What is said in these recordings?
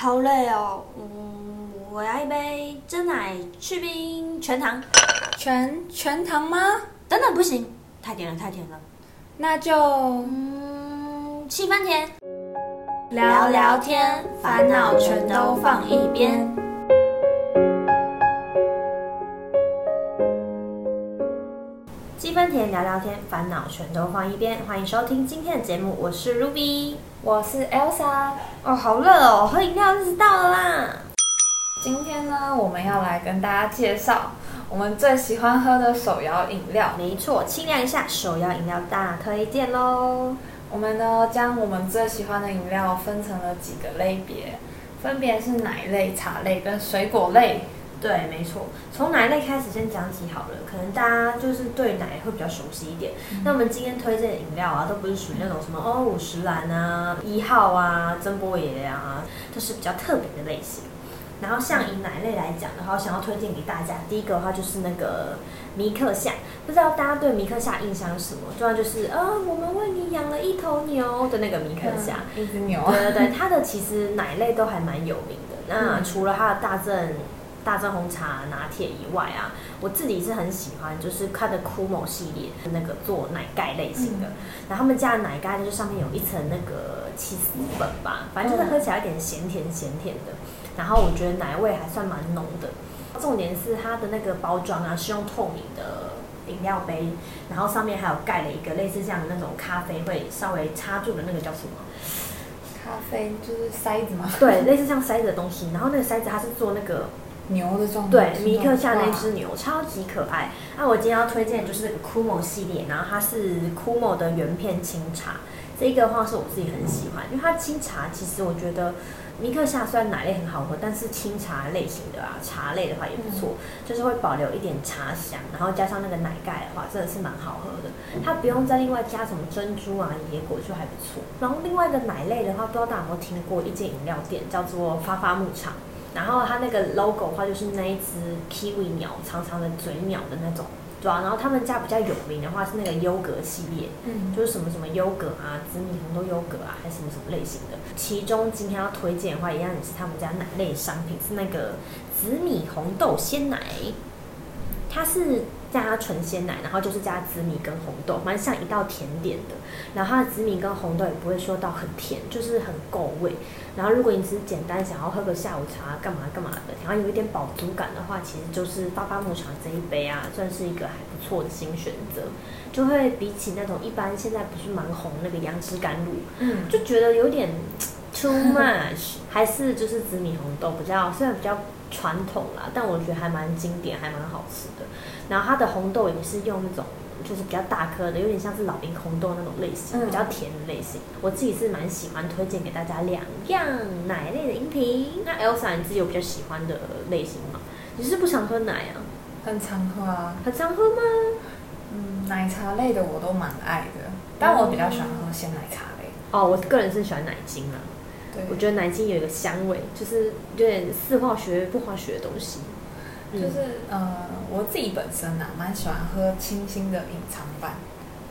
好累哦。嗯，我要一杯真奶去冰全糖。全全糖吗？等等，不行，太甜了，太甜了。那就嗯，七分甜。聊聊天，烦恼全都放一边。聊聊天，烦恼全都放一边。欢迎收听今天的节目，我是 Ruby。我是 Elsa。哦，好热哦，喝饮料日子到了啦。今天呢，我们要来跟大家介绍我们最喜欢喝的手摇饮料。没错，清凉一下，手摇饮料大推荐喽。我们呢，将我们最喜欢的饮料分成了几个类别，分别是奶类、茶类跟水果类。对，没错，从奶类开始先讲起好了。可能大家就是对奶会比较熟悉一点。那我们今天推荐的饮料啊，都不是属于那种什么哦五十兰啊、一号啊、珍波爷啊，都是比较特别的类型。然后像以奶类来讲的话，我想要推荐给大家，第一个的话就是那个米克夏，不知道大家对米克夏印象是什么？主要就是啊，我们为你养了一头牛的那个米克夏，一只牛。对对对，它的其实奶类都还蛮有名的。那除了它的大正。大正红茶拿铁以外啊，我自己是很喜欢，就是它的酷某系列那个做奶盖类型的。然后他们家的奶盖就是上面有一层那个起司粉吧，反正就是喝起来有点咸甜咸甜的。然后我觉得奶味还算蛮浓的。重点是它的那个包装啊，是用透明的饮料杯，然后上面还有盖了一个类似这样的那种咖啡会稍微插住的那个叫什么？咖啡就是塞子吗？对，类似像塞子的东西。然后那个塞子它是做那个。牛的状态，对，米克夏那只牛超级可爱。那我今天要推荐的就是那个 Kumo 系列，然后它是 Kumo 的原片清茶，这个的话是我自己很喜欢，因为它清茶其实我觉得尼克夏虽然奶类很好喝，但是清茶类型的啊茶类的话也不错，就是会保留一点茶香，然后加上那个奶盖的话真的是蛮好喝的。它不用再另外加什么珍珠啊野果就还不错。然后另外一个奶类的话，不知道大家有没有听过一间饮料店叫做发发牧场。然后它那个 logo 的话，就是那一只 kiwi 鸟，长长的嘴鸟的那种，对啊。然后他们家比较有名的话是那个优格系列，嗯，就是什么什么优格啊，紫米红豆优格啊，还是什么什么类型的。其中今天要推荐的话，一样也是他们家奶类商品，是那个紫米红豆鲜奶，它是。加纯鲜奶，然后就是加紫米跟红豆，蛮像一道甜点的。然后它的紫米跟红豆也不会说到很甜，就是很够味。然后如果你只是简单想要喝个下午茶，干嘛干嘛的，然后有一点饱足感的话，其实就是巴巴牧场这一杯啊，算是一个还不错的新选择。就会比起那种一般现在不是蛮红那个杨枝甘露，嗯，就觉得有点 too much，还是就是紫米红豆比较，虽然比较。传统啦，但我觉得还蛮经典，还蛮好吃的。然后它的红豆也是用那种，就是比较大颗的，有点像是老兵红豆那种类型，比较甜的类型。我自己是蛮喜欢推荐给大家两样奶类的饮品。那 Elsa，你自己有比较喜欢的类型吗？你是不常喝奶啊？很常喝啊。很常喝吗？嗯，奶茶类的我都蛮爱的，但我比较喜欢喝鲜奶茶类。哦，我个人是喜欢奶精啊。我觉得南京有一个香味，就是有点似化学不化学的东西。就是呃，我自己本身啊，蛮喜欢喝清新的隐藏版。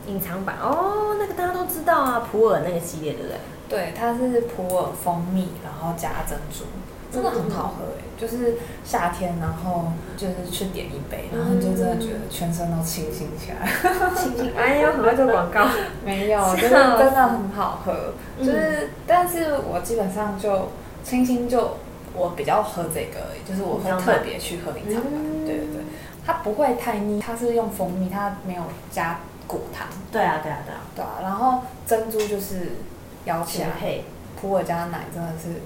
隐藏版哦，那个大家都知道啊，普洱那个系列，对不对？对，它是普洱蜂蜜，然后加珍珠。真的很好喝哎，就是夏天，然后就是去点一杯，然后就真的觉得全身都清新起来。清新，哎呀，很会做广告。没有，就是真的很好喝。就是，但是我基本上就清新就我比较喝这个，就是我会特别去喝隐藏版。对对对，它不会太腻，它是用蜂蜜，它没有加果糖。对啊对啊对啊对啊，然后珍珠就是摇起来，普洱加奶真的是。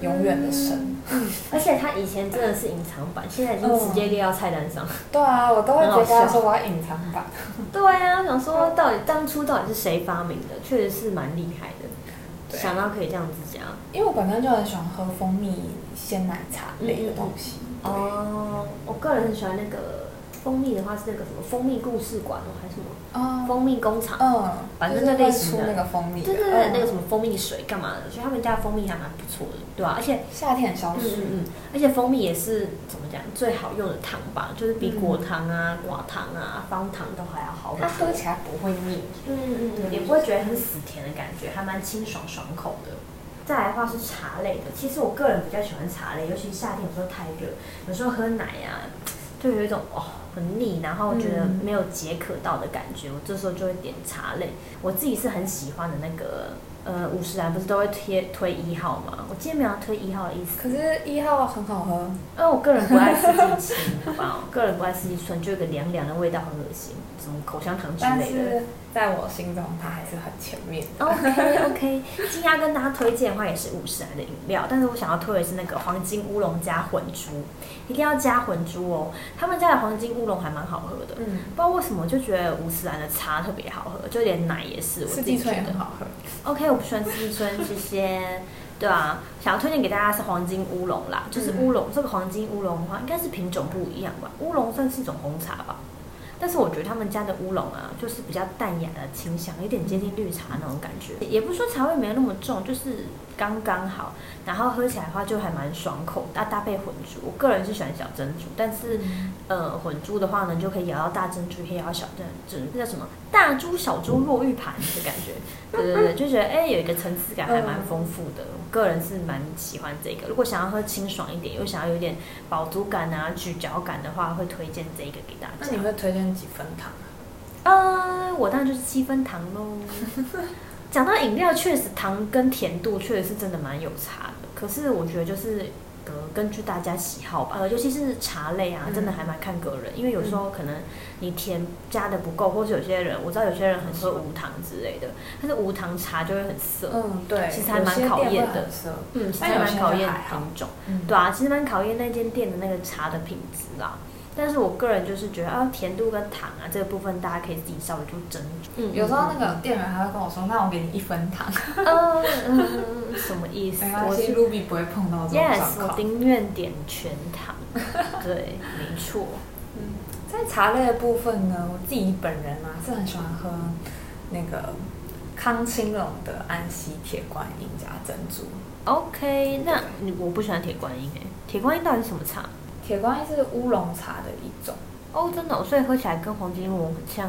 永远的神，而且他以前真的是隐藏版，现在已经直接列到菜单上。对啊，我都会直接说我要隐藏版。对啊，想说到底当初到底是谁发明的？确实是蛮厉害的，想到可以这样子讲。因为我本身就很喜欢喝蜂蜜鲜奶茶类的东西。哦，我个人很喜欢那个。蜂蜜的话是那个什么蜂蜜故事馆哦，还是什么？哦，蜂蜜工厂。嗯，反正那类型的。那个蜂蜜。对对对，那个什么蜂蜜水干嘛的？所以他们家的蜂蜜还蛮不错的，对吧？而且夏天很消暑。嗯嗯。而且蜂蜜也是怎么讲最好用的糖吧？就是比果糖啊、寡糖啊、方糖都还要好。它喝起来不会腻。嗯嗯嗯。也不会觉得很死甜的感觉，还蛮清爽爽口的。再来的话是茶类的，其实我个人比较喜欢茶类，尤其夏天有时候太热，有时候喝奶啊，就有一种哦很腻，然后觉得没有解渴到的感觉，我这时候就会点茶类。我自己是很喜欢的那个。呃，五十兰不是都会贴推一号吗？我今天没有推一号的意思。可是，一号很好喝。因为我个人不爱四季青，好不好？个人不爱四季春，就有个凉凉的味道，很恶心，什么口香糖之类的。在我心中，它还是很前面。OK OK，今天要跟大家推荐的话，也是五十兰的饮料，但是我想要推的是那个黄金乌龙加混珠，一定要加混珠哦。他们家的黄金乌龙还蛮好喝的，嗯，不知道为什么就觉得五十兰的茶特别好喝，就连奶也是，我自己觉得好喝。OK，我不喜欢四季春，谢谢。对啊，想要推荐给大家是黄金乌龙啦，就是乌龙这个黄金乌龙的话，应该是品种不一样吧？乌龙算是一种红茶吧。但是我觉得他们家的乌龙啊，就是比较淡雅的清香，有点接近绿茶那种感觉，也不是说茶味没有那么重，就是刚刚好。然后喝起来的话就还蛮爽口，搭搭配混珠，我个人是喜欢小珍珠，但是呃混珠的话呢，就可以咬到大珍珠，可以咬到小珍珠，这叫什么？大珠小珠落玉盘的感觉，对对对，就觉得哎有一个层次感还蛮丰富的，我个人是蛮喜欢这个。如果想要喝清爽一点，又想要有点饱足感啊、咀嚼感的话，会推荐这个给大家。那你会推荐几分糖？呃，我当然就是七分糖喽。讲到饮料，确实糖跟甜度确实是真的蛮有差的。可是我觉得就是呃，根据大家喜好吧。呃，尤其是茶类啊，真的还蛮看个人。因为有时候可能你甜加的不够，或是有些人我知道有些人很喝无糖之类的，但是无糖茶就会很涩。嗯，对，其实还蛮考验的。嗯，其实还蛮考验品种。对啊，其实蛮考验那间店的那个茶的品质啦。但是我个人就是觉得啊，甜度跟糖啊这个部分，大家可以自己稍微做斟酌。嗯，有时候那个店员还会跟我说：“那我给你一分糖。”嗯，什么意思？我是 Ruby 不会碰到这种 Yes，我宁愿点全糖。对，没错。嗯，在茶类的部分呢，我自己本人啊是很喜欢喝那个康青龙的安溪铁观音加珍珠。OK，那你我不喜欢铁观音诶，铁观音到底是什么茶？铁观音是乌龙茶的一种哦，真的，所以喝起来跟黄金乌龙很像。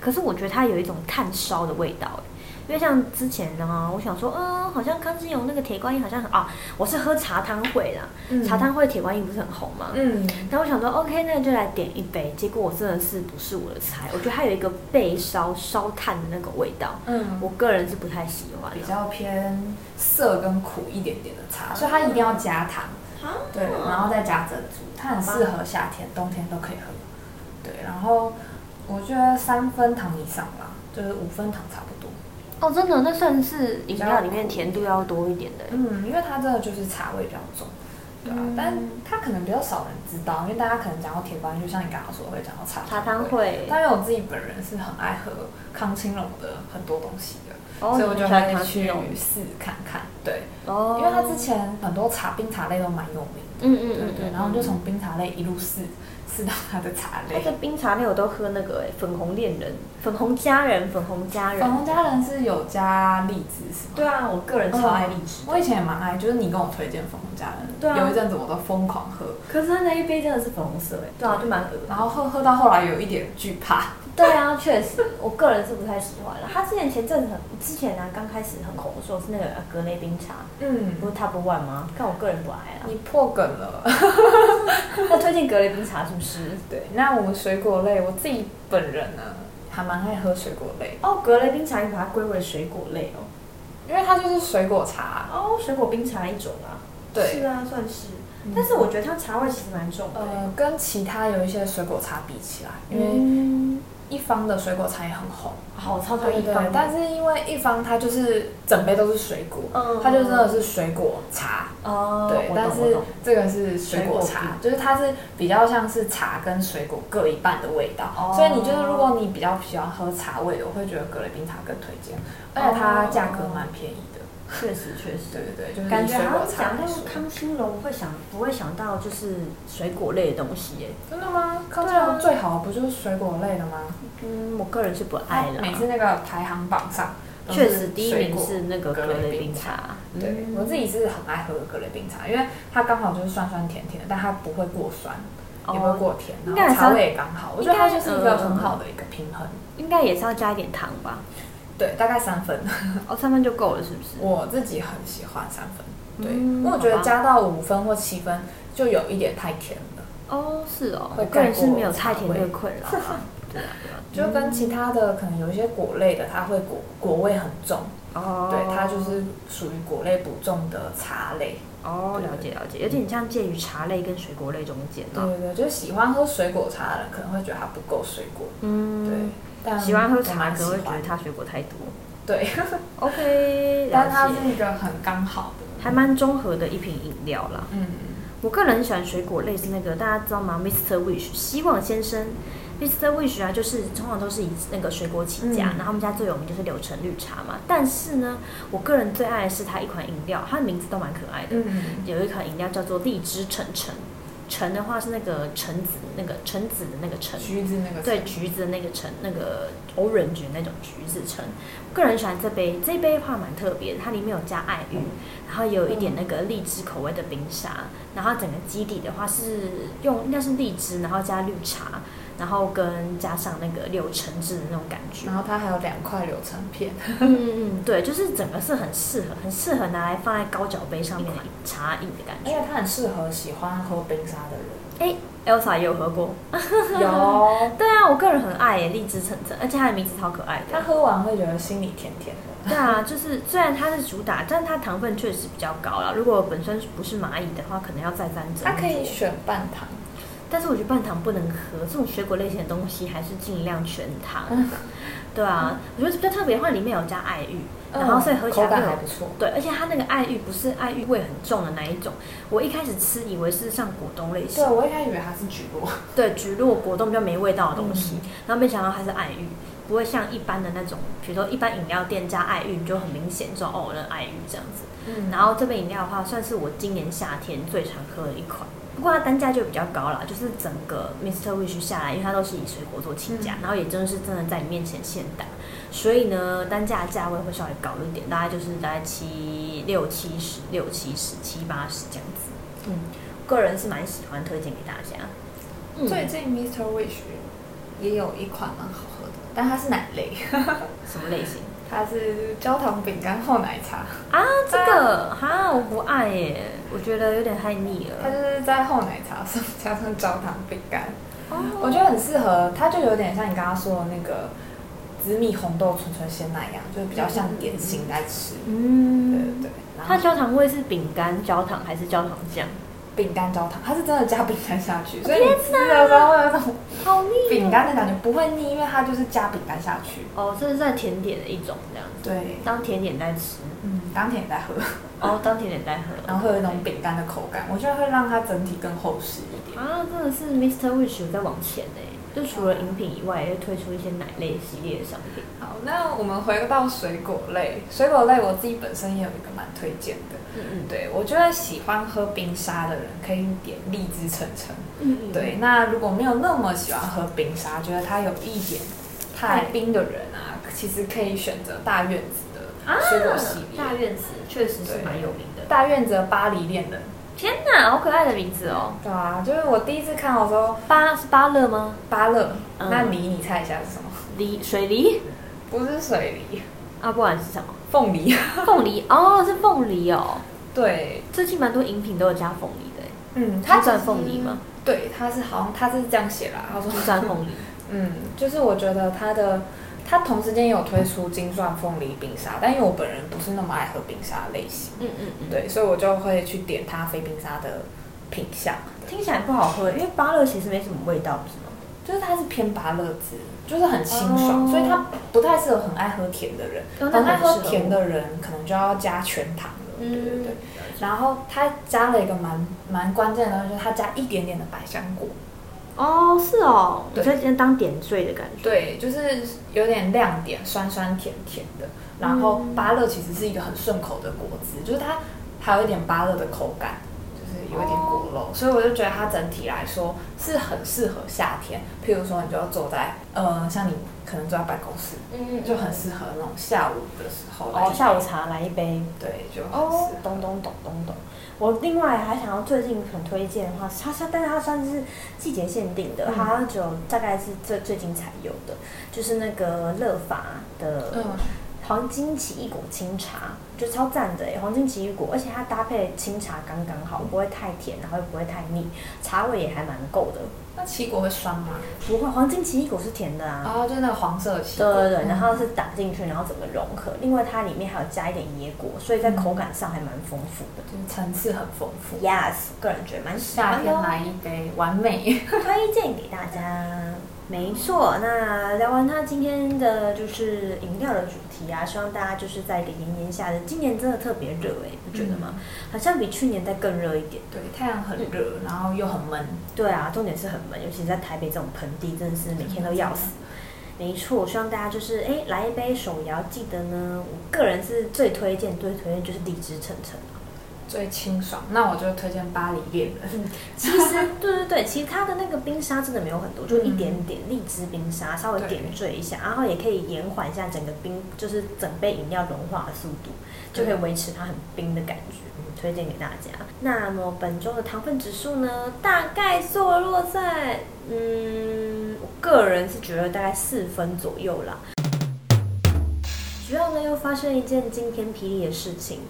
可是我觉得它有一种炭烧的味道，因为像之前呢，我想说，嗯，好像康金荣那个铁观音好像很啊，我是喝茶汤会啦，茶汤会铁观音不是很红吗？嗯，然后我想说，OK，那就来点一杯。结果我真的是不是我的菜，我觉得它有一个被烧烧炭的那个味道，嗯，我个人是不太喜欢，比较偏涩跟苦一点点的茶，所以它一定要加糖。对，然后再加珍珠，它很适合夏天、冬天都可以喝。对，然后我觉得三分糖以上吧，就是五分糖差不多。哦，真的，那算是饮料里面甜度要多一点的。嗯，因为它真的就是茶味比较重。对啊，但它可能比较少人知道，因为大家可能讲到铁观音，就像你刚刚说会讲到茶茶汤会。但因为我自己本人是很爱喝康青龙的很多东西的。所以我就会去试看看，对，哦因为他之前很多茶冰茶类都蛮有名的，嗯嗯对对，然后就从冰茶类一路试试到他的茶类。他的冰茶类我都喝那个粉红恋人、粉红佳人、粉红佳人。粉红佳人是有加荔枝是吗？对啊，我个人超爱荔枝。我以前也蛮爱，就是你跟我推荐粉红佳人，对啊，有一阵子我都疯狂喝。可是他那一杯真的是粉红色哎，对啊，就蛮恶然后喝喝到后来有一点惧怕。对啊，确实，我个人是不太喜欢了。他之前前阵子很之前呢，刚开始很红的时候是那个格雷冰茶，嗯，不是 Top One 吗？但我个人不爱啊。你破梗了，他推荐格雷冰茶是不是？对，那我们水果类，我自己本人呢，还蛮爱喝水果类。哦，格雷冰茶你把它归为水果类哦，因为它就是水果茶哦，水果冰茶一种啊。对，是啊，算是。但是我觉得它茶味其实蛮重的。呃，跟其他有一些水果茶比起来，因为。一方的水果茶也很红，好超超一方。但是因为一方它就是整杯都是水果，它就真的是水果茶。哦，对，但是这个是水果茶，就是它是比较像是茶跟水果各一半的味道。哦所以你就是如果你比较喜欢喝茶味的，我会觉得格雷冰茶更推荐，而且它价格蛮便宜的。确实确实，对对对，就是感觉好像讲到康青龙会想不会想到就是水果类的东西耶？真的吗？康青龙最好不就是水果类的吗？嗯，我个人是不爱了。每次那个排行榜上，确实第一名是那个格雷冰茶。对，我自己是很爱喝格雷冰茶，因为它刚好就是酸酸甜甜的，但它不会过酸，也不会过甜，然后茶味也刚好。我觉得它就是一个很好的一个平衡。应该也是要加一点糖吧？对，大概三分。哦，三分就够了，是不是？我自己很喜欢三分，对，嗯因为我觉得加到五分或七分就有一点太甜了，哦，是哦，会我个人是没有太甜茶味这个困扰啊。对啊，对啊，就跟其他的可能有一些果类的，它会果果味很重，哦，对，它就是属于果类不重的茶类。哦，了解了解，有点像介于茶类跟水果类中间啊。对对对，就是喜欢喝水果茶的人可能会觉得它不够水果，嗯，对，但喜欢喝茶可能会觉得它水果太多。对，OK，但它，是一个很刚好的，还蛮综合的一瓶饮料啦。嗯，我个人很喜欢水果类似那个大家知道吗？Mr. Wish 希望先生，Mr. Wish 啊，就是通常都是以那个水果起家，嗯然后他们家最有名就是柳橙绿茶嘛。但是呢，我个人最爱的是它一款饮料，它的名字都蛮可爱的。嗯，有一款饮料叫做荔枝橙橙，橙的话是那个橙子那个橙子的那个橙，橘子那个对，橘子的那个橙，那个 orange 那种橘子橙，个人喜欢这杯。这杯的话蛮特别的，它里面有加爱玉，然后也有一点那个荔枝口味的冰沙，然后整个基底的话是用应该是荔枝，然后加绿茶，然后跟加上那个柳橙汁的那种感觉然。后它还有两块柳橙片，嗯嗯嗯，对，就是整个是很适合，很适合拿来放在高脚杯上面的茶饮的感觉。因为。它很适合喜欢喝冰沙的人。哎，Elsa 也有喝过，有，对啊，我个人很爱耶，荔枝橙橙，而且它的名字超可爱的。他喝完会觉得心里甜甜的。对啊，就是虽然它是主打，但它糖分确实比较高了。如果本身不是蚂蚁的话，可能要再三斟酌。它可以选半糖，但是我觉得半糖不能喝，这种水果类型的东西还是尽量全糖。嗯对啊，我觉得比较特别的话，里面有加爱玉，然后所以喝起嗯口感来会还不错。对，而且它那个爱玉不是爱玉味很重的那一种。我一开始吃以为是像果冻类型对，，我一开始以为它是橘络，对，橘络果冻比较没味道的东西，嗯然后没想到它是爱玉，不会像一般的那种，比如说一般饮料店加爱玉，你就很明显说哦，那爱玉这样子。嗯然后这杯饮料的话，算是我今年夏天最常喝的一款。不过它单价就比较高啦，就是整个 Mr. Wish 下来，因为它都是以水果做起家，嗯然后也真的是真的在你面前现打，所以呢，单价价位会稍微高一点，大概就是大概七六七十、六七十、七八十这样子。嗯，个人是蛮喜欢推荐给大家。嗯最近 Mr. Wish 也有一款蛮好喝的，但它是奶类，什么类型它是焦糖饼干厚奶茶，啊？这个哈我不爱耶，我觉得有点太腻了它。就是在厚奶茶上加上焦糖饼干，哦我觉得很适合，它就有点像你刚刚说的那个紫米红豆纯纯鲜奶一样，就是比较像点心在吃。嗯，对对，它焦糖味是饼干焦糖还是焦糖酱？饼干焦糖，它是真的加饼干下去，所以你吃的时候会有一种好腻哦饼干的感觉，不会腻，因为它就是加饼干下去。哦，这是在甜点的一种这样子，对，当甜点在吃，嗯，当甜点在喝，哦，当甜点在喝，然后会有一种饼干的口感，我觉得会让它整体更厚实一点。啊，真的是 Mr. Wish 有在往前呢，就除了饮品以外，也会推出一些奶类系列的商品。好，那我们回到水果类，水果类我自己本身也有一个蛮推荐的。嗯嗯，对，我觉得喜欢喝冰沙的人可以点荔枝橙橙。嗯嗯，对，那如果没有那么喜欢喝冰沙，觉得它有一点太冰的人啊，其实可以选择大院子的啊，水果系列。大院子确实是蛮有名的。大院子的巴黎恋人。天哪，好可爱的名字哦！对啊，就是我第一次看到的时候，巴是巴勒吗？巴勒。嗯那梨，你猜一下是什么？梨水梨不是水梨，啊，不然是什么？凤梨。凤梨哦，是凤梨哦。对，最近蛮多饮品都有加凤梨的耶，嗯，它算凤梨吗？对，它是好像它是这样写啦，他说金钻凤梨。嗯，就是我觉得它的，它同时间也有推出金钻凤梨冰沙，但因为我本人不是那么爱喝冰沙的类型，嗯嗯嗯，对，所以我就会去点它非冰沙的品相，听起来不好喝，因为芭乐其实没什么味道，不是吗？就是它是偏芭乐汁，就是很清爽，哦所以它不太适合很爱喝甜的人，哦很爱喝甜的人可能就要加全糖了，对对对。嗯，然后它加了一个蛮蛮关键的东西，就是它加一点点的百香果，哦，是哦，对我觉得当点缀的感觉。对，就是有点亮点，酸酸甜甜的。然后嗯芭乐其实是一个很顺口的果汁，就是它还有一点芭乐的口感，就是有一点果肉，所以我就觉得它整体来说是很适合夏天。譬如说，你就要坐在呃，像你可能坐在办公室，嗯就很适合那种下午的时候来哦，下午茶来一杯。对，就很哦适，合。懂懂懂懂懂。我另外还想要最近很推荐的话，它它但是它算是季节限定的，嗯它只有大概是最最近才有的，就是那个乐法的嗯，黄金奇异果清茶，就超赞的哎，黄金奇异果，而且它搭配清茶刚刚好，不会太甜，然后又不会太腻，茶味也还蛮够的。那奇异果会酸吗？不会，黄金奇异果是甜的啊。哦，就那个黄色的奇异果。对对对，然后是打进去，然后怎么融合？另外它里面还有加一点椰果，所以在口感上还蛮丰富的，就是层次很丰富。Yes，个人觉得蛮喜欢的。夏天来一杯，完美，推荐给大家。没错，那聊完他今天的就是饮料的主题啊，希望大家就是在一个炎炎夏日，今年真的特别热哎，不觉得吗？好像比去年再更热一点。对，太阳很热，然后又很闷。对啊，重点是很闷，尤其在台北这种盆地，真的是每天都要死。没错，希望大家就是哎来一杯手摇，记得呢，我个人是最推荐、最推荐就是荔枝橙橙。最清爽，那我就推荐巴黎恋人。其实，对对对，其实它的那个冰沙真的没有很多，就一点点荔枝冰沙，稍微点缀一下，然后也可以延缓一下整个冰，就是整杯饮料融化的速度，就可以维持它很冰的感觉。推荐给大家。那么本周的糖分指数呢，大概坐落在，嗯，我个人是觉得大概四分左右啦。主要呢，又发生一件惊天霹雳的事情。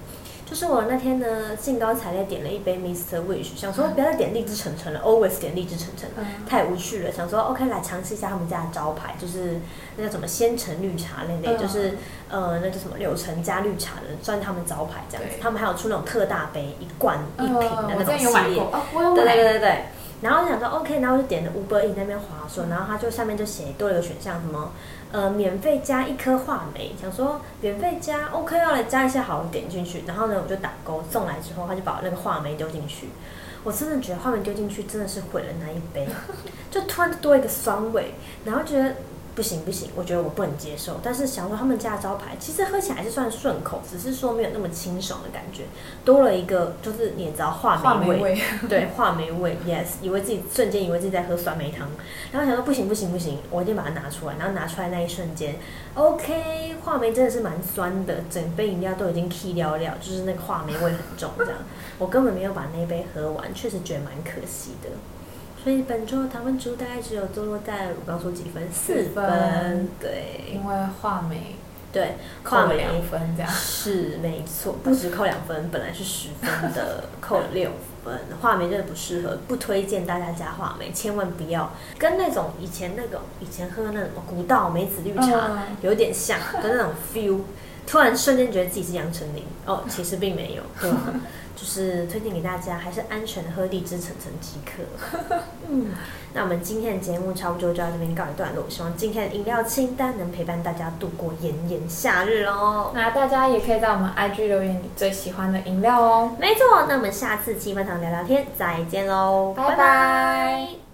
就是我那天呢兴高采烈点了一杯 Mr. Wish，想说不要再点荔枝橙橙了，always 点荔枝橙橙，太无趣了。想说 OK 来尝试一下他们家的招牌，就是那叫什么鲜橙绿茶那类，就是呃那叫什么柳橙加绿茶的，算他们招牌这样子。他们还有出那种特大杯，一罐一瓶的那种系列。对对对对对。然后就想说 OK，然后我就点了 Uber E 那边滑说，然后他就下面就写多了一个选项什么。呃，免费加一颗话梅，想说免费加，OK，要来加一些，好，点进去，然后呢，我就打勾，送来之后，他就把那个话梅丢进去，我真的觉得话梅丢进去真的是毁了那一杯，就突然多一个酸味，然后觉得。不行不行，我觉得我不能接受。但是想说他们家的招牌，其实喝起来还是算顺口，只是说没有那么清爽的感觉，多了一个就是你知道话梅味，对话梅味，yes，以为自己瞬间以为自己在喝酸梅汤，然后想说不行不行不行，我一定把它拿出来。然后拿出来那一瞬间，OK，话梅真的是蛮酸的，整杯饮料都已经 k 掉了，就是那个话梅味很重，这样我根本没有把那杯喝完，确实觉得蛮可惜的。所以本周的糖分值大概只有坐落在我刚说几分，四分，对，因为画眉，对，扣了两分，这样是没错，不止扣两分，本来是十分的，扣了六分，画眉真的不适合，不推荐大家加画眉，千万不要。跟那种以前那种以前喝那什么古道梅子绿茶有点像跟那种 feel，突然瞬间觉得自己是杨丞琳，哦，其实并没有，对。就是推荐给大家，还是安全的喝荔枝橙橙即可。嗯，那我们今天的节目差不多就到这边告一段落。希望今天的饮料清单能陪伴大家度过炎炎夏日哦。那大家也可以在我们 IG 留言你最喜欢的饮料哦。没错，那我们下次七分糖聊聊天再见喽，拜拜。